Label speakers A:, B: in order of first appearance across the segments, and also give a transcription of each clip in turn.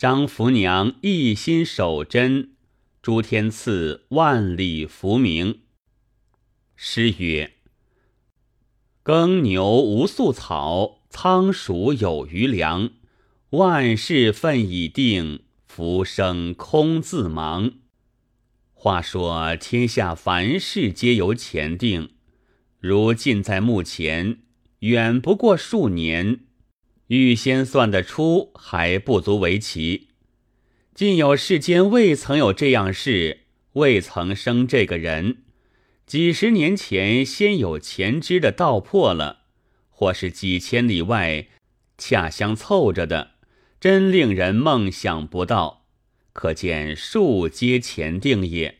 A: 张福娘一心守贞，诸天赐万里福名。诗曰：“耕牛无宿草，仓鼠有余粮。万事分已定，浮生空自忙。”话说天下凡事皆由前定，如近在目前，远不过数年，预先算得出还不足为奇。尽有世间未曾有这样事，未曾生这个人。几十年前先有前知的道破了，或是几千里外恰相凑着的，真令人梦想不到。可见数皆前定也。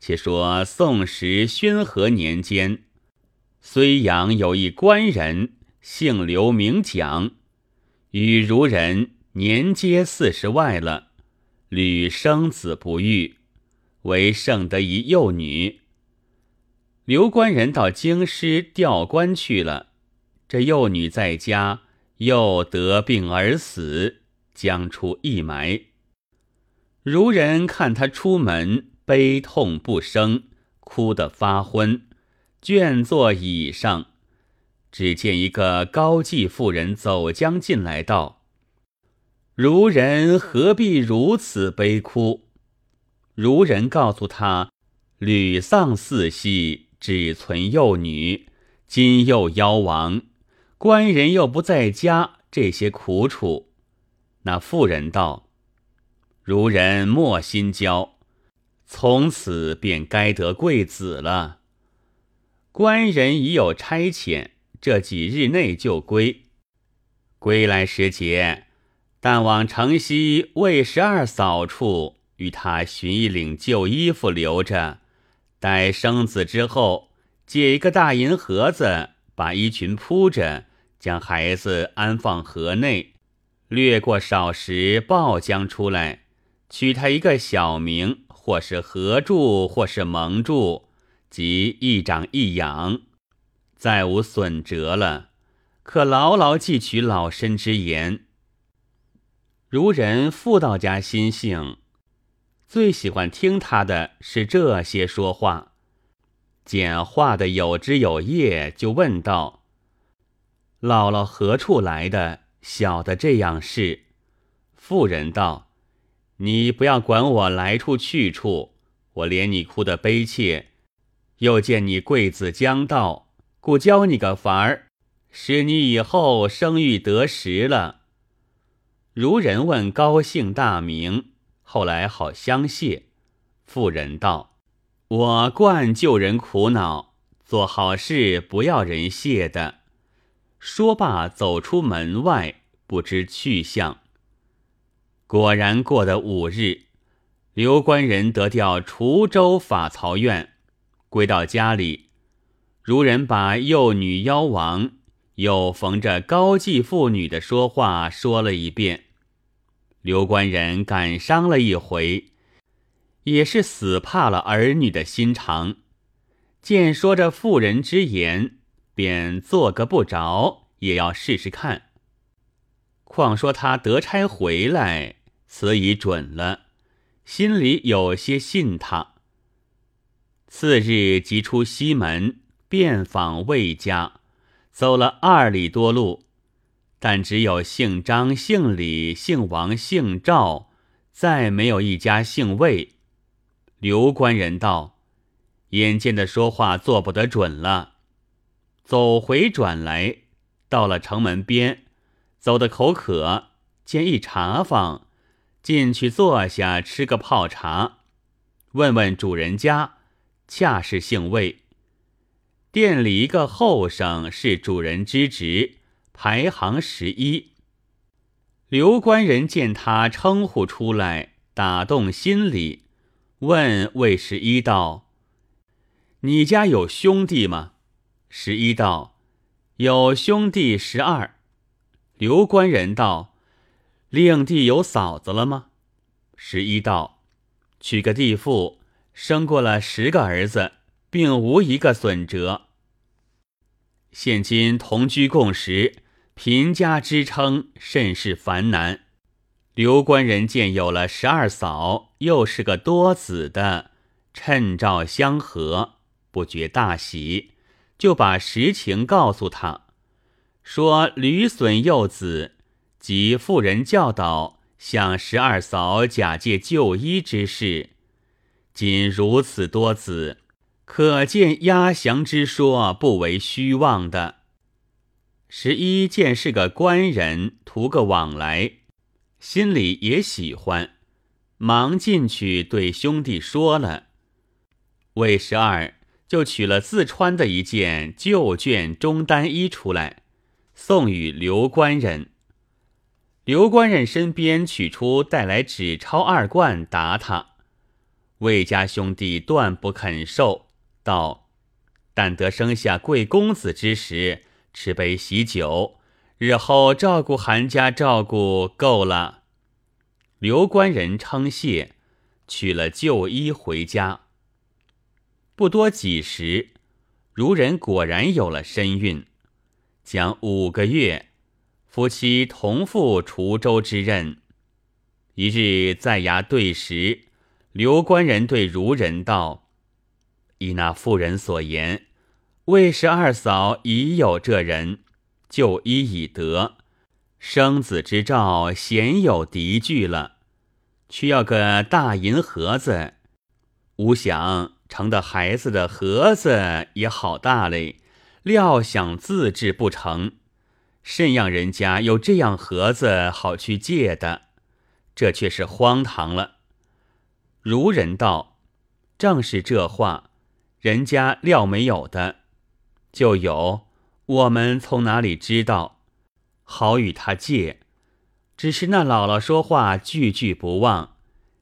A: 且说宋时宣和年间，睢阳有一官人，姓刘名蒋，与孺人年皆四十外了，屡生子不育，唯剩得一幼女。刘官人到京师调官去了，这幼女在家又得病而死，将出一埋。孺人看他出门。悲痛不生，哭得发昏，倦坐椅上。只见一个高髻妇人走将进来，道：“孺人何必如此悲哭？”孺人告诉他：“吕丧四系，只存幼女，今又夭亡，官人又不在家，这些苦楚。”那妇人道：“孺人莫心焦。”从此便该得贵子了。官人已有差遣，这几日内就归。归来时节，但往城西魏十二嫂处，与他寻一领旧衣服留着。待生子之后，借一个大银盒子，把衣裙铺着，将孩子安放盒内。略过少时，抱将出来，取他一个小名。或是合住，或是蒙住，即一长一养，再无损折了。可牢牢记取老身之言。如人妇道家心性，最喜欢听他的是这些说话。简话的有枝有叶，就问道：“姥姥何处来的？晓得这样事？”妇人道。你不要管我来处去处，我怜你哭得悲切，又见你贵子将到，故教你个法儿，使你以后生育得时了。如人问高兴大名，后来好相谢。妇人道：“我惯救人苦恼，做好事不要人谢的。”说罢走出门外，不知去向。果然过得五日，刘官人得调滁州法曹院，归到家里，如人把幼女夭亡，又逢着高继妇女的说话说了一遍。刘官人感伤了一回，也是死怕了儿女的心肠。见说着妇人之言，便做个不着，也要试试看。况说他得差回来。此已准了，心里有些信他。次日即出西门，遍访魏家，走了二里多路，但只有姓张、姓李、姓王、姓赵，再没有一家姓魏。刘官人道：“眼见的说话做不得准了。”走回转来，到了城门边，走得口渴，见一茶坊。进去坐下吃个泡茶，问问主人家，恰是姓魏。店里一个后生是主人之侄，排行十一。刘官人见他称呼出来，打动心里，问魏十一道：“你家有兄弟吗？”十一道：“有兄弟十二。”刘官人道。令弟有嫂子了吗？十一道，娶个地妇，生过了十个儿子，并无一个损折。现今同居共食，贫家之称甚是烦难。刘官人见有了十二嫂，又是个多子的，趁照相合，不觉大喜，就把实情告诉他，说吕损幼子及妇人教导向十二嫂假借旧衣之事，今如此多子。可见压降之说不为虚妄的。十一见是个官人，图个往来，心里也喜欢，忙进去对兄弟说了。魏十二就取了自穿的一件旧绢中单衣出来，送与刘官人。刘官人身边取出带来纸钞二贯，答他。魏家兄弟断不肯受。道：“但得生下贵公子之时，吃杯喜酒，日后照顾韩家，照顾够了。”刘官人称谢，取了旧衣回家。不多几时，如人果然有了身孕，将五个月，夫妻同赴滁州之任。一日在衙对时，刘官人对如人道。依那妇人所言，魏氏二嫂已有这人，就医已得，生子之兆鲜有敌惧了，需要个大银盒子。吾想盛的孩子的盒子也好大嘞，料想自制不成，甚样人家有这样盒子好去借的？这却是荒唐了。如人道，正是这话。人家料没有的，就有，我们从哪里知道？好与他借，只是那姥姥说话句句不忘，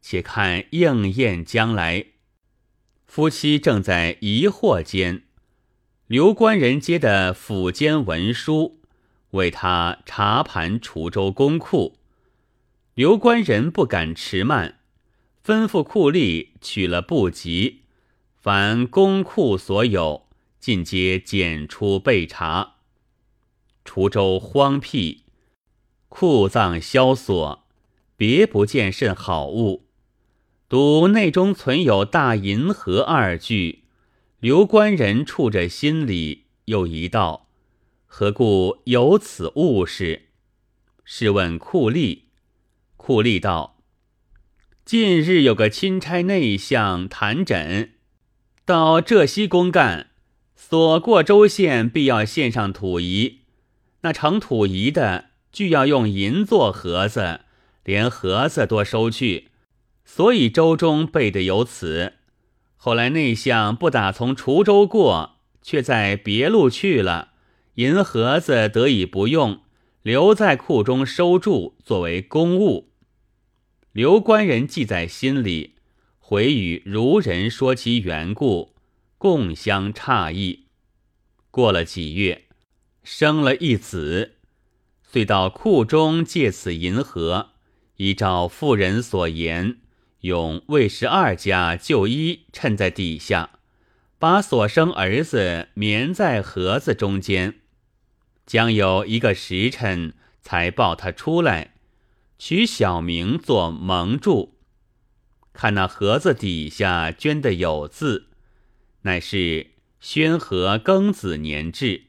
A: 且看应验将来。夫妻正在疑惑间，刘官人接的府间文书，为他查盘滁州公库。刘官人不敢迟慢，吩咐库吏取了布籍。凡公库所有，尽皆检出备查。滁州荒僻，库藏萧索，别不见甚好物。独内中存有大银盒二句，刘官人触着心里，又疑道：何故有此物事？试问库吏，库吏道：近日有个钦差内相谭枕。到浙西公干，所过州县必要献上土仪。那盛土仪的，俱要用银做盒子，连盒子多收去。所以州中备的有此。后来内相不打从滁州过，却在别路去了，银盒子得以不用，留在库中收住，作为公物。刘官人记在心里。回与如人说其缘故，共相诧异。过了几月，生了一子，遂到库中借此银盒，依照妇人所言，用魏十二家旧衣衬在底下，把所生儿子眠在盒子中间。将有一个时辰，才抱他出来，取小名做蒙住。看那盒子底下镌的有字，乃是宣和庚子年制。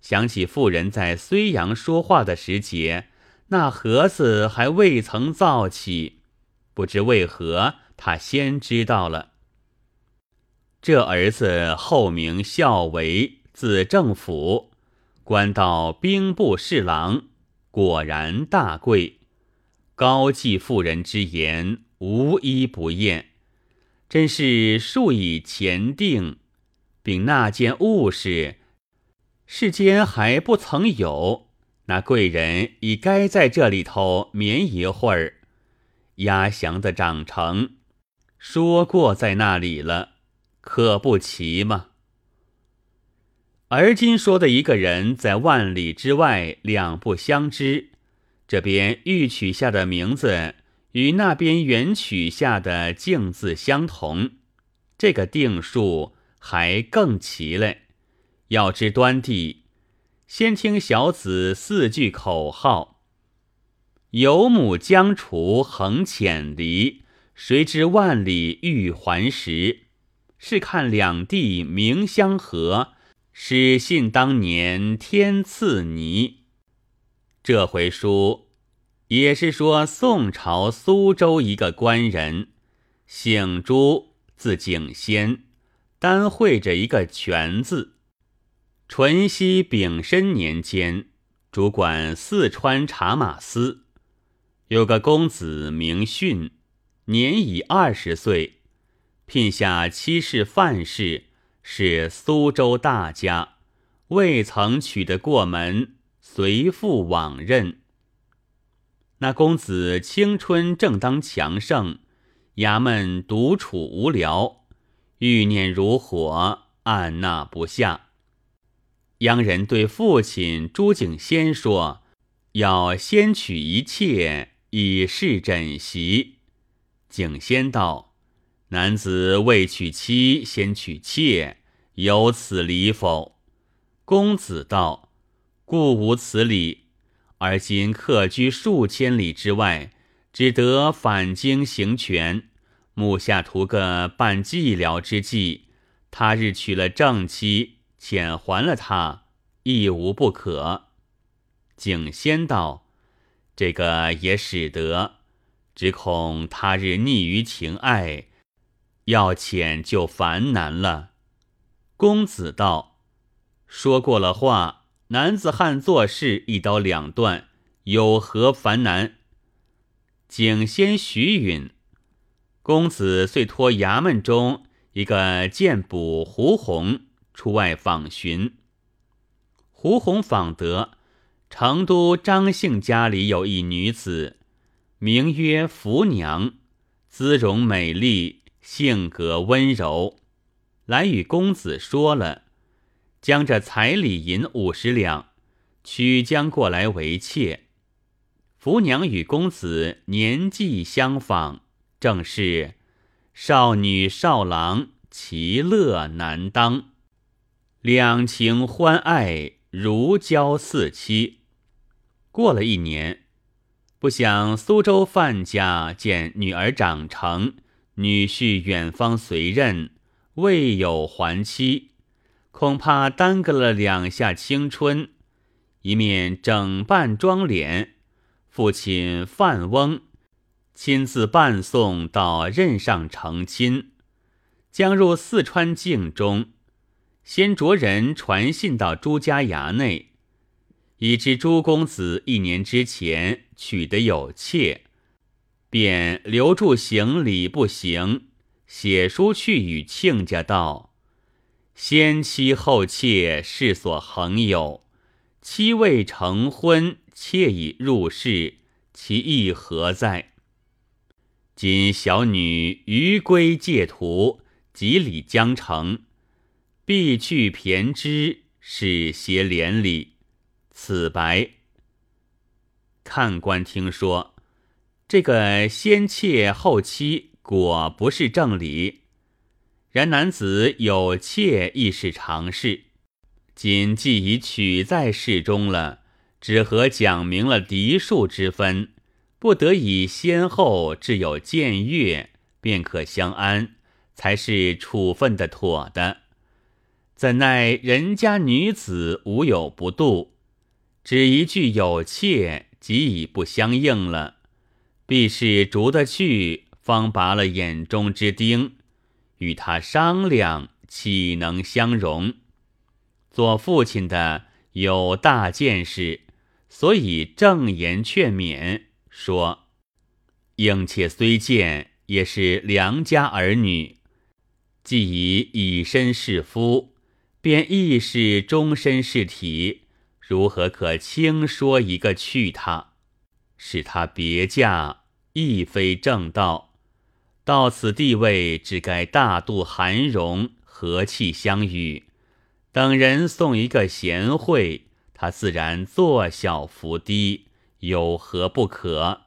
A: 想起妇人在睢阳说话的时节，那盒子还未曾造起，不知为何他先知道了。这儿子后名孝为，字正府，官到兵部侍郎，果然大贵，高记妇人之言。无一不验，真是数以前定，并那件物事，世间还不曾有。那贵人已该在这里头眠一会儿，压祥的长成，说过在那里了，可不奇吗？而今说的一个人在万里之外，两不相知，这边欲取下的名字。与那边原曲下的“静”字相同，这个定数还更奇嘞。要知端地，先听小子四句口号：游牧将除横浅离，谁知万里欲还时？试看两地名相和，始信当年天赐泥。这回书也是说宋朝苏州一个官人，姓朱，字景先，单会着一个全字。淳熙丙申年间，主管四川茶马司，有个公子名训，年已二十岁。聘下妻室范氏，是苏州大家，未曾娶得过门，随父往任。那公子青春正当强盛，衙门独处无聊，欲念如火，按捺不下。央人对父亲朱景先说：“要先娶一妾，以示枕席。”景先道。男子未娶妻先娶妾，有此理否？公子道：“故无此理。而今客居数千里之外，只得返京行权，目下图个办寂寥之计。他日娶了正妻，遣还了他，亦无不可。”景仙道：“这个也使得，只恐他日溺于情爱。”要遣就烦难了。公子道：“说过了话，男子汉做事一刀两断，有何烦难？”景先许允。公子遂托衙门中一个荐捕胡弘出外访寻。胡弘访得成都张姓家里有一女子，名曰福娘，姿容美丽。性格温柔，来与公子说了，将这彩礼银五十两，取将过来为妾。福娘与公子年纪相仿，正是少女少郎，其乐难当，两情欢爱，如胶似漆。过了一年，不想苏州范家见女儿长成。女婿远方随任，未有还妻，恐怕耽搁了两下青春。一面整扮妆脸，父亲范翁亲自伴送到任上成亲，将入四川境中，先着人传信到朱家衙内，已知朱公子一年之前娶得有妾。便留住行礼不行，写书去与亲家道：“先妻后妾，世所恒有。妻未成婚，妾已入室，其意何在？今小女余归戒途，及礼将成，必去骈之，是携连理。此白。看官听说。”这个先妾后妻果不是正理，然男子有妾亦是常事。今既已娶在室中了，只合讲明了嫡庶之分，不得以先后置有僭越，便可相安，才是处分的妥的。怎奈人家女子无有不度，只一句有妾，即已不相应了。必是逐得去，方拔了眼中之钉。与他商量，岂能相容？做父亲的有大见识，所以正言劝勉，说：“应妾虽贱，也是良家儿女。既已以身侍夫，便亦是终身侍体，如何可轻说一个去他，使他别嫁？”亦非正道，到此地位，只该大度含容，和气相与。等人送一个贤惠，他自然坐小伏低，有何不可？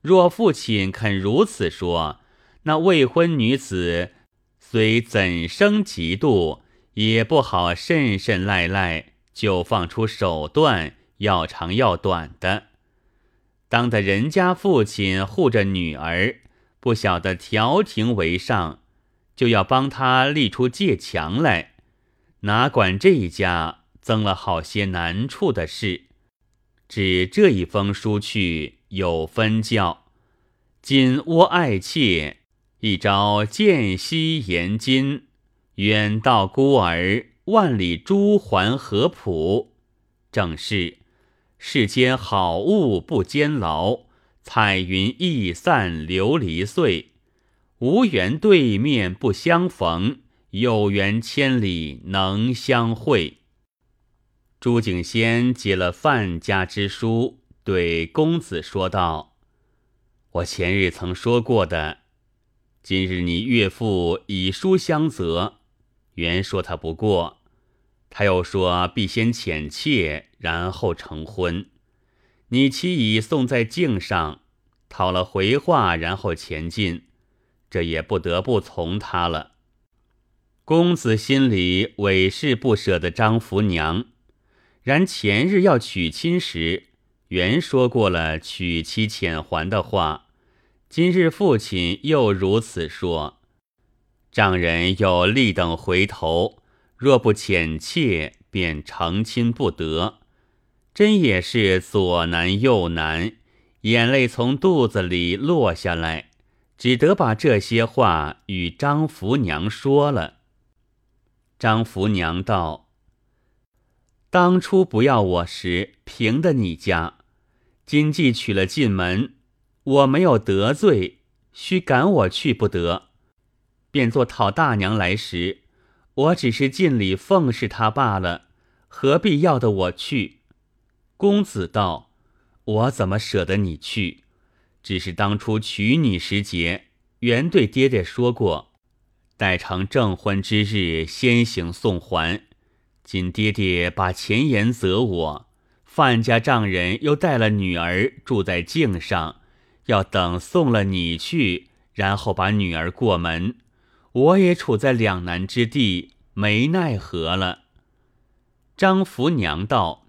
A: 若父亲肯如此说，那未婚女子虽怎生嫉妒，也不好甚甚赖赖，就放出手段，要长要短的。当得人家父亲护着女儿，不晓得调停为上，就要帮他立出界墙来，哪管这一家增了好些难处的事。指这一封书去有分教，今窝爱妾，一朝见兮言金，远道孤儿，万里珠环合浦，正是。世间好物不坚牢，彩云易散琉璃碎。无缘对面不相逢，有缘千里能相会。朱景先接了范家之书，对公子说道：“我前日曾说过的，今日你岳父以书相责，原说他不过。”他又说：“必先遣妾，然后成婚。你妻已送在镜上，讨了回话，然后前进，这也不得不从他了。”公子心里委是不舍得张福娘，然前日要娶亲时，原说过了娶妻遣还的话，今日父亲又如此说，丈人又立等回头。若不遣妾，便成亲不得，真也是左难右难，眼泪从肚子里落下来，只得把这些话与张福娘说了。张福娘道：“当初不要我时，凭的你家；今既娶了进门，我没有得罪，须赶我去不得，便做讨大娘来时。”我只是尽礼奉侍他罢了，何必要的我去？公子道：“我怎么舍得你去？只是当初娶你时节，原对爹爹说过，待成正婚之日先行送还。今爹爹把前言责我，范家丈人又带了女儿住在境上，要等送了你去，然后把女儿过门。”我也处在两难之地，没奈何了。张福娘道：“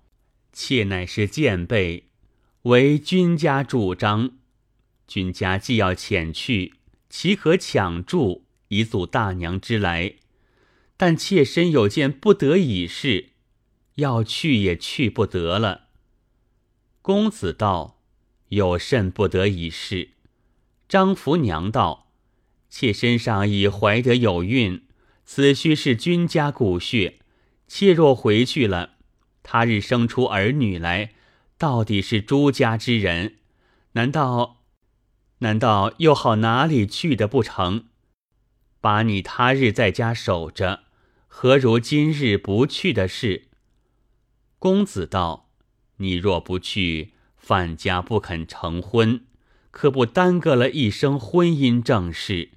A: 妾乃是贱婢，为君家主张。君家既要遣去，岂可抢住以阻大娘之来？但妾身有件不得已事，要去也去不得了。”公子道：“有甚不得已事？”张福娘道。妾身上已怀得有孕，此须是君家骨血。妾若回去了，他日生出儿女来，到底是朱家之人，难道难道又好哪里去的不成？把你他日在家守着，何如今日不去的事？公子道：“你若不去，范家不肯成婚，可不耽搁了一生婚姻正事。”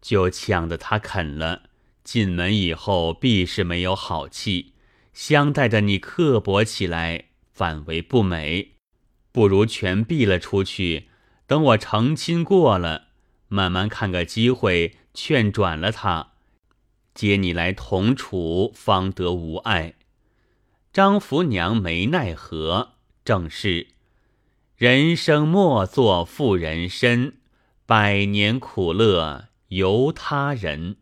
A: 就抢得他肯了，进门以后必是没有好气，相待的你刻薄起来，反为不美。不如全避了出去，等我成亲过了，慢慢看个机会劝转了他，接你来同处，方得无碍。张福娘没奈何，正是人生莫做妇人身，百年苦乐。由他人。